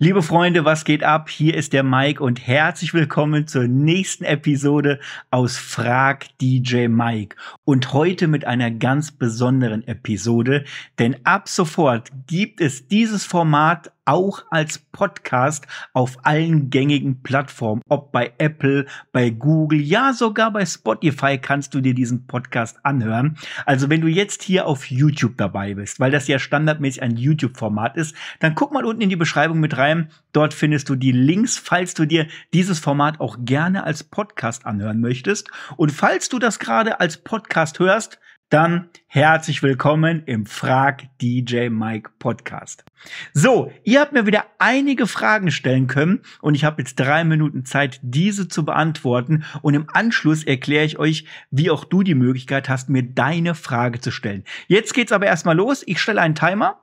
Liebe Freunde, was geht ab? Hier ist der Mike und herzlich willkommen zur nächsten Episode aus Frag DJ Mike. Und heute mit einer ganz besonderen Episode, denn ab sofort gibt es dieses Format auch als Podcast auf allen gängigen Plattformen, ob bei Apple, bei Google, ja sogar bei Spotify kannst du dir diesen Podcast anhören. Also wenn du jetzt hier auf YouTube dabei bist, weil das ja standardmäßig ein YouTube-Format ist, dann guck mal unten in die Beschreibung mit rein. Dort findest du die Links, falls du dir dieses Format auch gerne als Podcast anhören möchtest. Und falls du das gerade als Podcast hörst, dann herzlich willkommen im Frag DJ Mike Podcast. So, ihr habt mir wieder einige Fragen stellen können und ich habe jetzt drei Minuten Zeit, diese zu beantworten. Und im Anschluss erkläre ich euch, wie auch du die Möglichkeit hast, mir deine Frage zu stellen. Jetzt geht's aber erstmal los. Ich stelle einen Timer.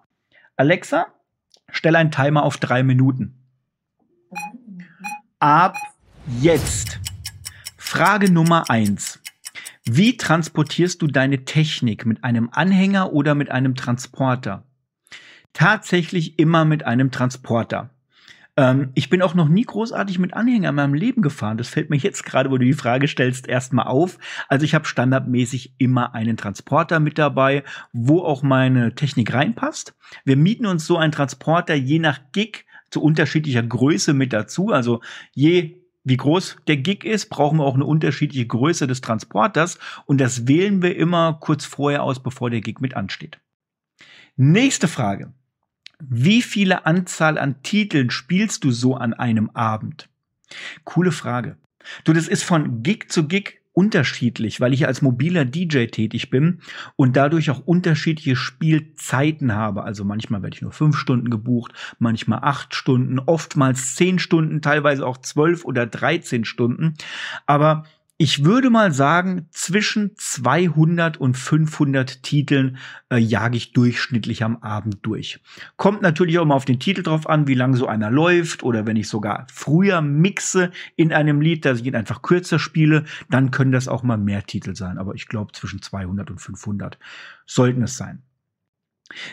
Alexa, stelle einen Timer auf drei Minuten. Ab jetzt. Frage Nummer eins. Wie transportierst du deine Technik mit einem Anhänger oder mit einem Transporter? Tatsächlich immer mit einem Transporter. Ähm, ich bin auch noch nie großartig mit Anhänger in meinem Leben gefahren. Das fällt mir jetzt gerade, wo du die Frage stellst, erstmal auf. Also ich habe standardmäßig immer einen Transporter mit dabei, wo auch meine Technik reinpasst. Wir mieten uns so einen Transporter je nach Gig zu unterschiedlicher Größe mit dazu. Also je wie groß der Gig ist, brauchen wir auch eine unterschiedliche Größe des Transporters und das wählen wir immer kurz vorher aus, bevor der Gig mit ansteht. Nächste Frage. Wie viele Anzahl an Titeln spielst du so an einem Abend? Coole Frage. Du, das ist von Gig zu Gig unterschiedlich, weil ich als mobiler DJ tätig bin und dadurch auch unterschiedliche Spielzeiten habe. Also manchmal werde ich nur fünf Stunden gebucht, manchmal acht Stunden, oftmals zehn Stunden, teilweise auch zwölf oder dreizehn Stunden. Aber ich würde mal sagen, zwischen 200 und 500 Titeln äh, jage ich durchschnittlich am Abend durch. Kommt natürlich auch mal auf den Titel drauf an, wie lang so einer läuft oder wenn ich sogar früher mixe in einem Lied, dass ich ihn einfach kürzer spiele, dann können das auch mal mehr Titel sein. Aber ich glaube, zwischen 200 und 500 sollten es sein.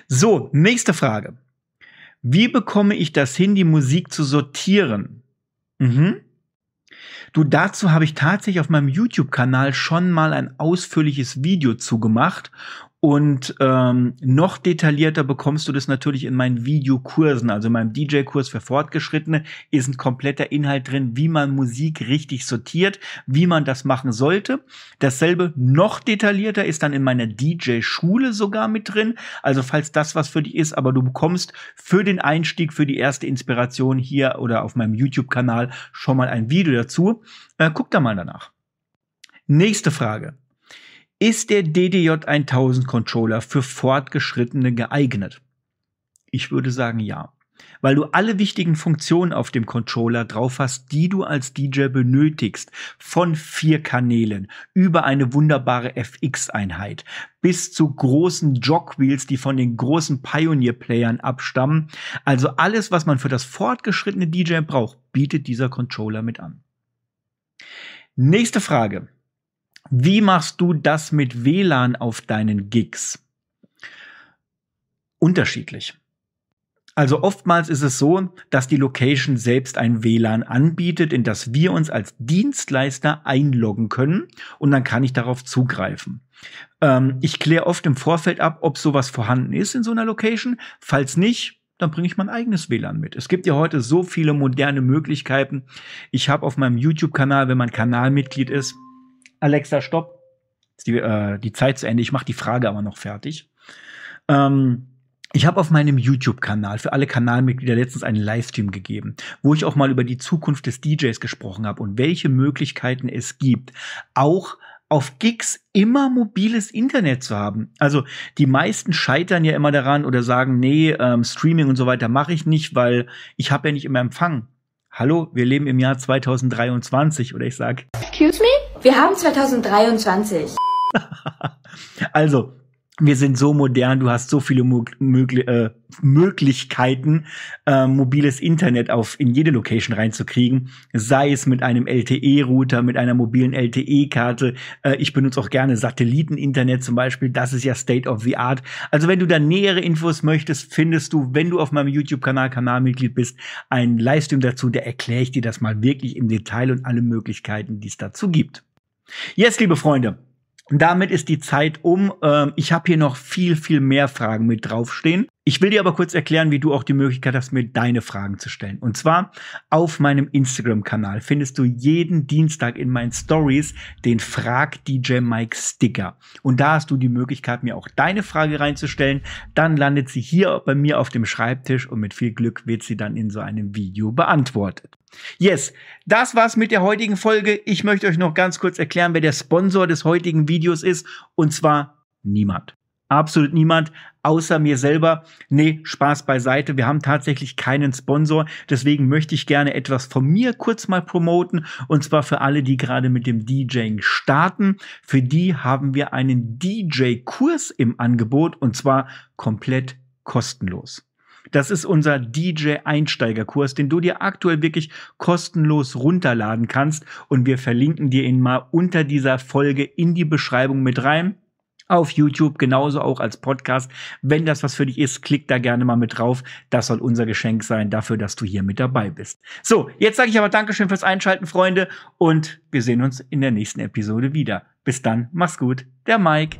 So, nächste Frage. Wie bekomme ich das hin, die Musik zu sortieren? Mhm. Du, dazu habe ich tatsächlich auf meinem YouTube-Kanal schon mal ein ausführliches Video zugemacht und ähm, noch detaillierter bekommst du das natürlich in meinen Videokursen, also in meinem DJ-Kurs für Fortgeschrittene ist ein kompletter Inhalt drin, wie man Musik richtig sortiert, wie man das machen sollte. Dasselbe noch detaillierter ist dann in meiner DJ-Schule sogar mit drin. Also falls das was für dich ist, aber du bekommst für den Einstieg, für die erste Inspiration hier oder auf meinem YouTube-Kanal schon mal ein Video dazu. Äh, guck da mal danach. Nächste Frage. Ist der DDJ 1000 Controller für Fortgeschrittene geeignet? Ich würde sagen ja. Weil du alle wichtigen Funktionen auf dem Controller drauf hast, die du als DJ benötigst. Von vier Kanälen über eine wunderbare FX-Einheit bis zu großen Jogwheels, die von den großen Pioneer-Playern abstammen. Also alles, was man für das fortgeschrittene DJ braucht, bietet dieser Controller mit an. Nächste Frage. Wie machst du das mit WLAN auf deinen Gigs? Unterschiedlich. Also oftmals ist es so, dass die Location selbst ein WLAN anbietet, in das wir uns als Dienstleister einloggen können und dann kann ich darauf zugreifen. Ähm, ich kläre oft im Vorfeld ab, ob sowas vorhanden ist in so einer Location. Falls nicht, dann bringe ich mein eigenes WLAN mit. Es gibt ja heute so viele moderne Möglichkeiten. Ich habe auf meinem YouTube-Kanal, wenn man Kanalmitglied ist, Alexa, stopp. Die, äh, die Zeit zu Ende. Ich mache die Frage aber noch fertig. Ähm, ich habe auf meinem YouTube-Kanal für alle Kanalmitglieder letztens einen Livestream gegeben, wo ich auch mal über die Zukunft des DJs gesprochen habe und welche Möglichkeiten es gibt, auch auf Gigs immer mobiles Internet zu haben. Also die meisten scheitern ja immer daran oder sagen, nee, ähm, Streaming und so weiter mache ich nicht, weil ich habe ja nicht immer Empfang. Hallo, wir leben im Jahr 2023 oder ich sag. Excuse me? Wir haben 2023. also, wir sind so modern, du hast so viele Mögli äh, Möglichkeiten, äh, mobiles Internet auf in jede Location reinzukriegen, sei es mit einem LTE-Router, mit einer mobilen LTE-Karte. Äh, ich benutze auch gerne Satelliten-Internet zum Beispiel, das ist ja State of the Art. Also wenn du da nähere Infos möchtest, findest du, wenn du auf meinem YouTube-Kanal Kanalmitglied bist, einen Livestream dazu, da erkläre ich dir das mal wirklich im Detail und alle Möglichkeiten, die es dazu gibt. Jetzt, liebe Freunde, damit ist die Zeit um. Ähm, ich habe hier noch viel, viel mehr Fragen mit draufstehen. Ich will dir aber kurz erklären, wie du auch die Möglichkeit hast, mir deine Fragen zu stellen. Und zwar auf meinem Instagram-Kanal findest du jeden Dienstag in meinen Stories den Frag DJ Mike Sticker. Und da hast du die Möglichkeit, mir auch deine Frage reinzustellen. Dann landet sie hier bei mir auf dem Schreibtisch und mit viel Glück wird sie dann in so einem Video beantwortet. Yes, das war's mit der heutigen Folge. Ich möchte euch noch ganz kurz erklären, wer der Sponsor des heutigen Videos ist. Und zwar niemand. Absolut niemand, außer mir selber. Nee, Spaß beiseite. Wir haben tatsächlich keinen Sponsor. Deswegen möchte ich gerne etwas von mir kurz mal promoten. Und zwar für alle, die gerade mit dem DJing starten. Für die haben wir einen DJ-Kurs im Angebot und zwar komplett kostenlos. Das ist unser DJ-Einsteigerkurs, den du dir aktuell wirklich kostenlos runterladen kannst. Und wir verlinken dir ihn mal unter dieser Folge in die Beschreibung mit rein auf YouTube, genauso auch als Podcast. Wenn das was für dich ist, klick da gerne mal mit drauf. Das soll unser Geschenk sein dafür, dass du hier mit dabei bist. So, jetzt sage ich aber Dankeschön fürs Einschalten, Freunde, und wir sehen uns in der nächsten Episode wieder. Bis dann, mach's gut, der Mike.